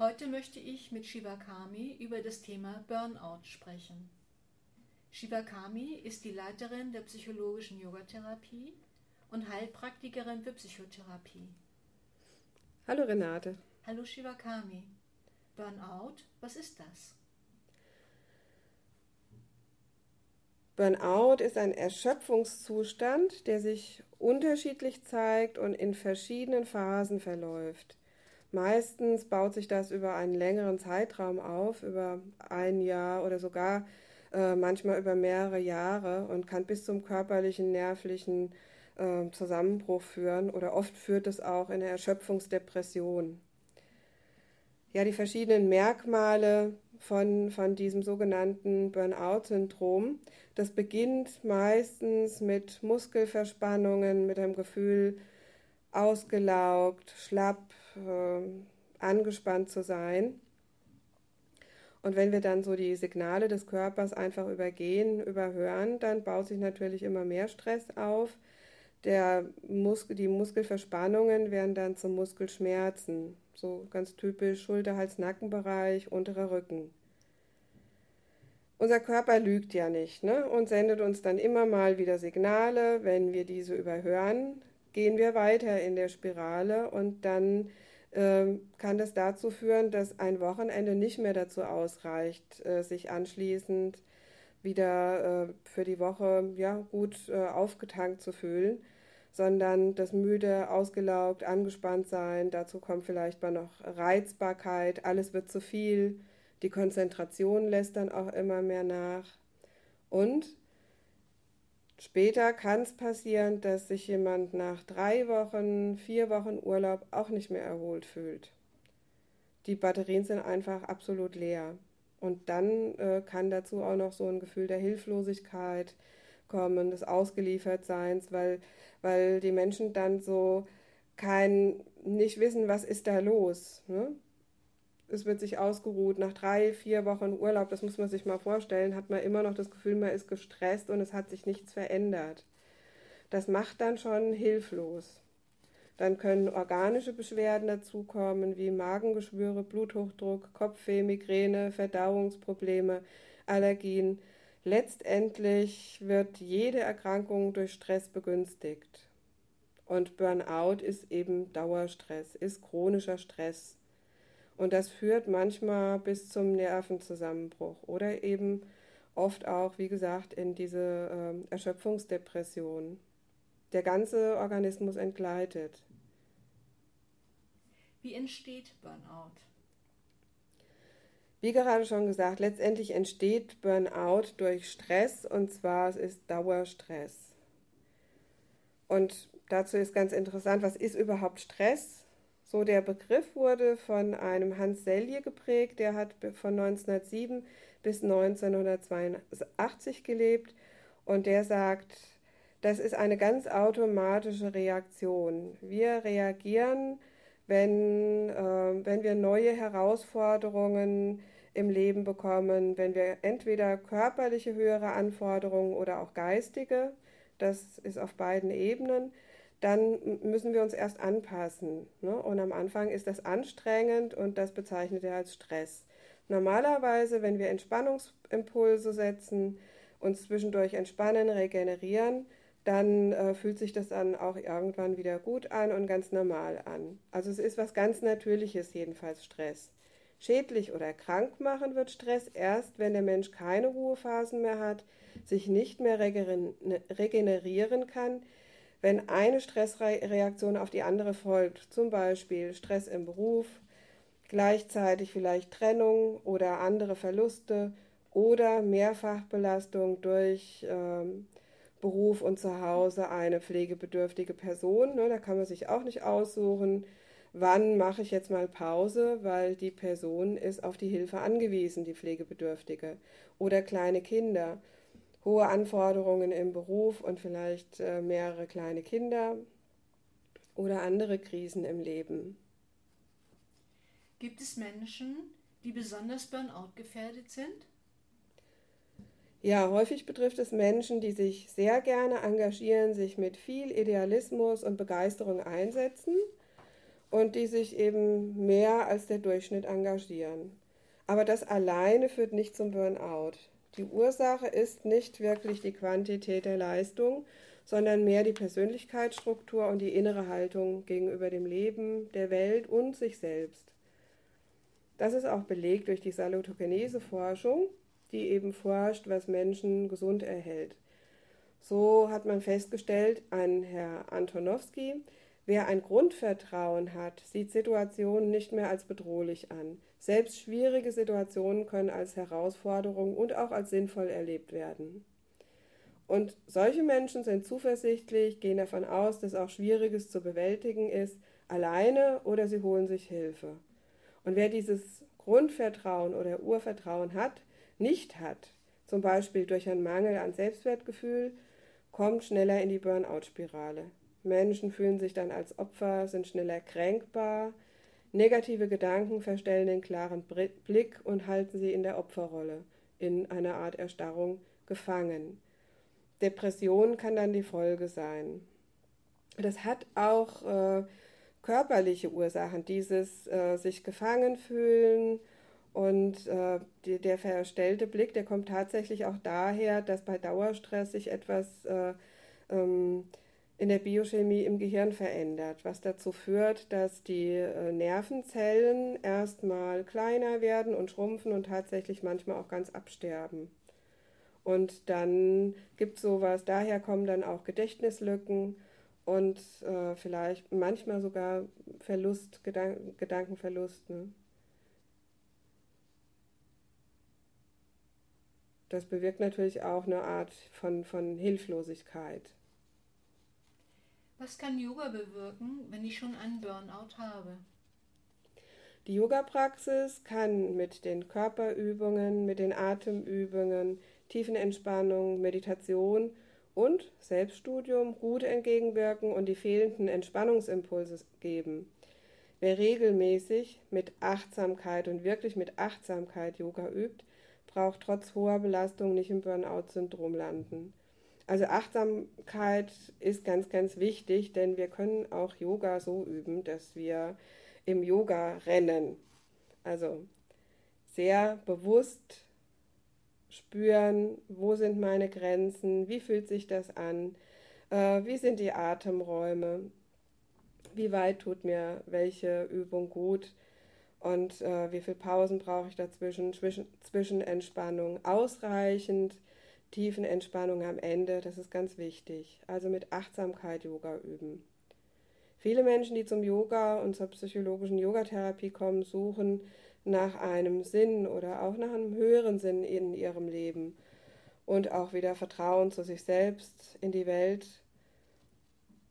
Heute möchte ich mit Shivakami über das Thema Burnout sprechen. Shivakami ist die Leiterin der psychologischen Yogatherapie und Heilpraktikerin für Psychotherapie. Hallo Renate. Hallo Shivakami. Burnout, was ist das? Burnout ist ein Erschöpfungszustand, der sich unterschiedlich zeigt und in verschiedenen Phasen verläuft. Meistens baut sich das über einen längeren Zeitraum auf, über ein Jahr oder sogar äh, manchmal über mehrere Jahre und kann bis zum körperlichen, nervlichen äh, Zusammenbruch führen oder oft führt es auch in eine Erschöpfungsdepression. Ja, die verschiedenen Merkmale von, von diesem sogenannten Burnout-Syndrom, das beginnt meistens mit Muskelverspannungen, mit einem Gefühl, ausgelaugt, schlapp, äh, angespannt zu sein. Und wenn wir dann so die Signale des Körpers einfach übergehen, überhören, dann baut sich natürlich immer mehr Stress auf. Der Muskel, die Muskelverspannungen werden dann zu Muskelschmerzen. So ganz typisch Schulter, Hals, Nackenbereich, unterer Rücken. Unser Körper lügt ja nicht ne? und sendet uns dann immer mal wieder Signale. Wenn wir diese überhören, gehen wir weiter in der Spirale und dann kann das dazu führen, dass ein Wochenende nicht mehr dazu ausreicht, äh, sich anschließend wieder äh, für die Woche ja, gut äh, aufgetankt zu fühlen, sondern das müde, ausgelaugt, angespannt sein, dazu kommt vielleicht mal noch Reizbarkeit, alles wird zu viel, die Konzentration lässt dann auch immer mehr nach. Und Später kann es passieren, dass sich jemand nach drei Wochen, vier Wochen Urlaub auch nicht mehr erholt fühlt. Die Batterien sind einfach absolut leer. Und dann äh, kann dazu auch noch so ein Gefühl der Hilflosigkeit kommen, des Ausgeliefertseins, weil, weil die Menschen dann so kein, nicht wissen, was ist da los. Ne? Es wird sich ausgeruht. Nach drei, vier Wochen Urlaub, das muss man sich mal vorstellen, hat man immer noch das Gefühl, man ist gestresst und es hat sich nichts verändert. Das macht dann schon hilflos. Dann können organische Beschwerden dazukommen, wie Magengeschwüre, Bluthochdruck, Kopfweh, Migräne, Verdauungsprobleme, Allergien. Letztendlich wird jede Erkrankung durch Stress begünstigt. Und Burnout ist eben Dauerstress, ist chronischer Stress. Und das führt manchmal bis zum Nervenzusammenbruch oder eben oft auch, wie gesagt, in diese äh, Erschöpfungsdepression. Der ganze Organismus entgleitet. Wie entsteht Burnout? Wie gerade schon gesagt, letztendlich entsteht Burnout durch Stress und zwar es ist Dauerstress. Und dazu ist ganz interessant, was ist überhaupt Stress? So, der Begriff wurde von einem Hans Selye geprägt, der hat von 1907 bis 1982 gelebt und der sagt, das ist eine ganz automatische Reaktion. Wir reagieren, wenn, äh, wenn wir neue Herausforderungen im Leben bekommen, wenn wir entweder körperliche höhere Anforderungen oder auch geistige, das ist auf beiden Ebenen, dann müssen wir uns erst anpassen. Ne? Und am Anfang ist das anstrengend und das bezeichnet er als Stress. Normalerweise, wenn wir Entspannungsimpulse setzen, uns zwischendurch entspannen, regenerieren, dann äh, fühlt sich das dann auch irgendwann wieder gut an und ganz normal an. Also es ist was ganz Natürliches, jedenfalls Stress. Schädlich oder krank machen wird Stress erst, wenn der Mensch keine Ruhephasen mehr hat, sich nicht mehr regenerieren kann, wenn eine Stressreaktion auf die andere folgt, zum Beispiel Stress im Beruf, gleichzeitig vielleicht Trennung oder andere Verluste oder Mehrfachbelastung durch ähm, Beruf und Zuhause eine pflegebedürftige Person. Ne, da kann man sich auch nicht aussuchen, wann mache ich jetzt mal Pause, weil die Person ist auf die Hilfe angewiesen, die Pflegebedürftige. Oder kleine Kinder hohe Anforderungen im Beruf und vielleicht äh, mehrere kleine Kinder oder andere Krisen im Leben. Gibt es Menschen, die besonders Burnout gefährdet sind? Ja, häufig betrifft es Menschen, die sich sehr gerne engagieren, sich mit viel Idealismus und Begeisterung einsetzen und die sich eben mehr als der Durchschnitt engagieren. Aber das alleine führt nicht zum Burnout. Die Ursache ist nicht wirklich die Quantität der Leistung, sondern mehr die Persönlichkeitsstruktur und die innere Haltung gegenüber dem Leben, der Welt und sich selbst. Das ist auch belegt durch die Salutogenese-Forschung, die eben forscht, was Menschen gesund erhält. So hat man festgestellt, ein Herr Antonowski, wer ein Grundvertrauen hat, sieht Situationen nicht mehr als bedrohlich an. Selbst schwierige Situationen können als Herausforderung und auch als sinnvoll erlebt werden. Und solche Menschen sind zuversichtlich, gehen davon aus, dass auch Schwieriges zu bewältigen ist, alleine oder sie holen sich Hilfe. Und wer dieses Grundvertrauen oder Urvertrauen hat, nicht hat, zum Beispiel durch einen Mangel an Selbstwertgefühl, kommt schneller in die Burnout-Spirale. Menschen fühlen sich dann als Opfer, sind schneller kränkbar, Negative Gedanken verstellen den klaren Blick und halten sie in der Opferrolle, in einer Art Erstarrung gefangen. Depression kann dann die Folge sein. Das hat auch äh, körperliche Ursachen, dieses äh, sich gefangen fühlen und äh, die, der verstellte Blick, der kommt tatsächlich auch daher, dass bei Dauerstress sich etwas äh, ähm, in der Biochemie im Gehirn verändert, was dazu führt, dass die äh, Nervenzellen erstmal kleiner werden und schrumpfen und tatsächlich manchmal auch ganz absterben. Und dann gibt es sowas, daher kommen dann auch Gedächtnislücken und äh, vielleicht manchmal sogar Verlust, Gedan Gedankenverlust. Ne? Das bewirkt natürlich auch eine Art von, von Hilflosigkeit. Was kann Yoga bewirken, wenn ich schon einen Burnout habe? Die Yoga-Praxis kann mit den Körperübungen, mit den Atemübungen, Tiefenentspannung, Meditation und Selbststudium gut entgegenwirken und die fehlenden Entspannungsimpulse geben. Wer regelmäßig mit Achtsamkeit und wirklich mit Achtsamkeit Yoga übt, braucht trotz hoher Belastung nicht im Burnout-Syndrom landen. Also Achtsamkeit ist ganz, ganz wichtig, denn wir können auch Yoga so üben, dass wir im Yoga rennen. Also sehr bewusst spüren, wo sind meine Grenzen, wie fühlt sich das an, äh, wie sind die Atemräume, wie weit tut mir welche Übung gut und äh, wie viele Pausen brauche ich dazwischen, zwischen, zwischen Entspannung ausreichend tiefen Entspannung am Ende, das ist ganz wichtig. Also mit Achtsamkeit Yoga üben. Viele Menschen, die zum Yoga und zur psychologischen Yogatherapie kommen, suchen nach einem Sinn oder auch nach einem höheren Sinn in ihrem Leben und auch wieder Vertrauen zu sich selbst, in die Welt.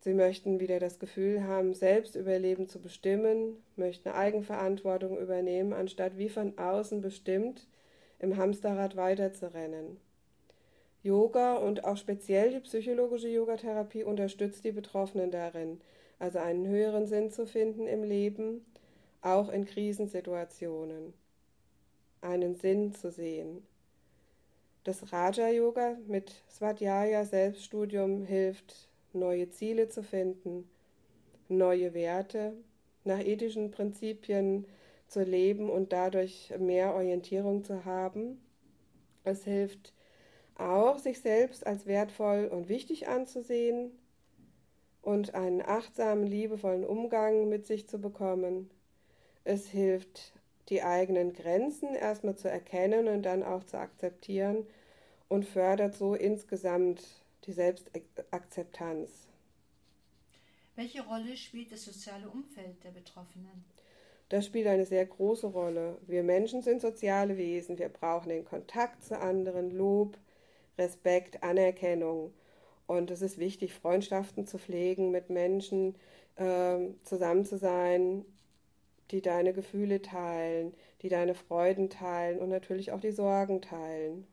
Sie möchten wieder das Gefühl haben, selbst über Leben zu bestimmen, möchten Eigenverantwortung übernehmen, anstatt wie von außen bestimmt im Hamsterrad weiterzurennen. Yoga und auch speziell die psychologische Yogatherapie unterstützt die Betroffenen darin, also einen höheren Sinn zu finden im Leben, auch in Krisensituationen, einen Sinn zu sehen. Das Raja Yoga mit Svadhyaya Selbststudium hilft, neue Ziele zu finden, neue Werte, nach ethischen Prinzipien zu leben und dadurch mehr Orientierung zu haben. Es hilft, auch sich selbst als wertvoll und wichtig anzusehen und einen achtsamen, liebevollen Umgang mit sich zu bekommen. Es hilft, die eigenen Grenzen erstmal zu erkennen und dann auch zu akzeptieren und fördert so insgesamt die Selbstakzeptanz. Welche Rolle spielt das soziale Umfeld der Betroffenen? Das spielt eine sehr große Rolle. Wir Menschen sind soziale Wesen. Wir brauchen den Kontakt zu anderen, Lob, Respekt, Anerkennung. Und es ist wichtig, Freundschaften zu pflegen, mit Menschen äh, zusammen zu sein, die deine Gefühle teilen, die deine Freuden teilen und natürlich auch die Sorgen teilen.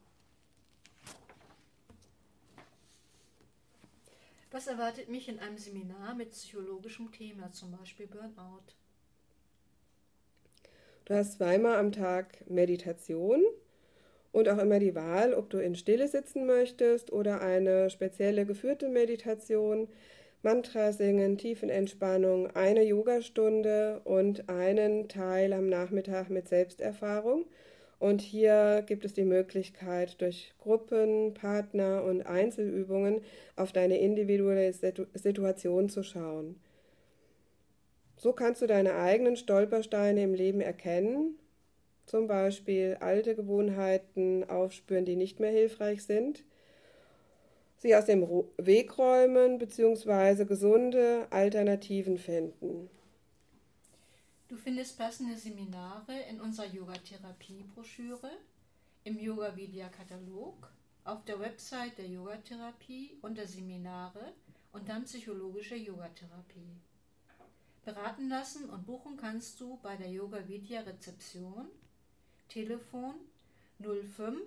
Was erwartet mich in einem Seminar mit psychologischem Thema, zum Beispiel Burnout? Du hast zweimal am Tag Meditation und auch immer die Wahl, ob du in Stille sitzen möchtest oder eine spezielle geführte Meditation, Mantra singen, Tiefenentspannung, eine Yogastunde und einen Teil am Nachmittag mit Selbsterfahrung. Und hier gibt es die Möglichkeit, durch Gruppen, Partner und Einzelübungen auf deine individuelle Situation zu schauen. So kannst du deine eigenen Stolpersteine im Leben erkennen, zum Beispiel alte Gewohnheiten aufspüren, die nicht mehr hilfreich sind, sie aus dem Weg räumen bzw. gesunde Alternativen finden. Du findest passende Seminare in unserer Yogatherapie-Broschüre, im Yoga Vidya Katalog, auf der Website der Yogatherapie unter Seminare und dann psychologische Yogatherapie. Beraten lassen und buchen kannst du bei der Yoga Vidya Rezeption Telefon 05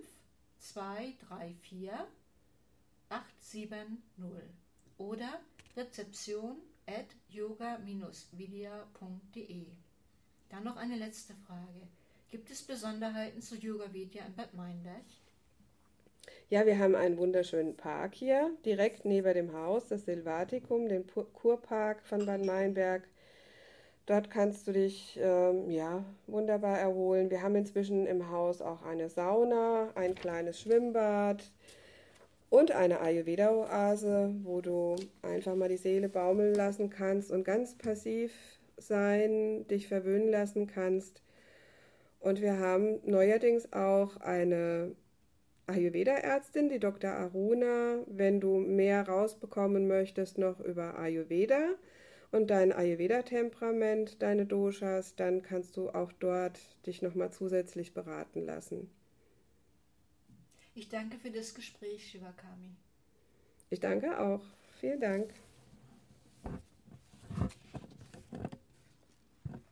234 870 oder rezeption at yoga-vidya.de. Dann noch eine letzte Frage. Gibt es Besonderheiten zu Yoga Vidya in Bad Meinberg? Ja, wir haben einen wunderschönen Park hier, direkt neben dem Haus, das Silvatikum, den Kurpark von Bad Meinberg. Dort kannst du dich ähm, ja, wunderbar erholen. Wir haben inzwischen im Haus auch eine Sauna, ein kleines Schwimmbad und eine Ayurveda-Oase, wo du einfach mal die Seele baumeln lassen kannst und ganz passiv sein, dich verwöhnen lassen kannst. Und wir haben neuerdings auch eine Ayurveda-Ärztin, die Dr. Aruna, wenn du mehr rausbekommen möchtest noch über Ayurveda und dein Ayurveda-Temperament, deine Doshas, dann kannst du auch dort dich nochmal zusätzlich beraten lassen. Ich danke für das Gespräch, Shivakami. Ich danke auch. Vielen Dank.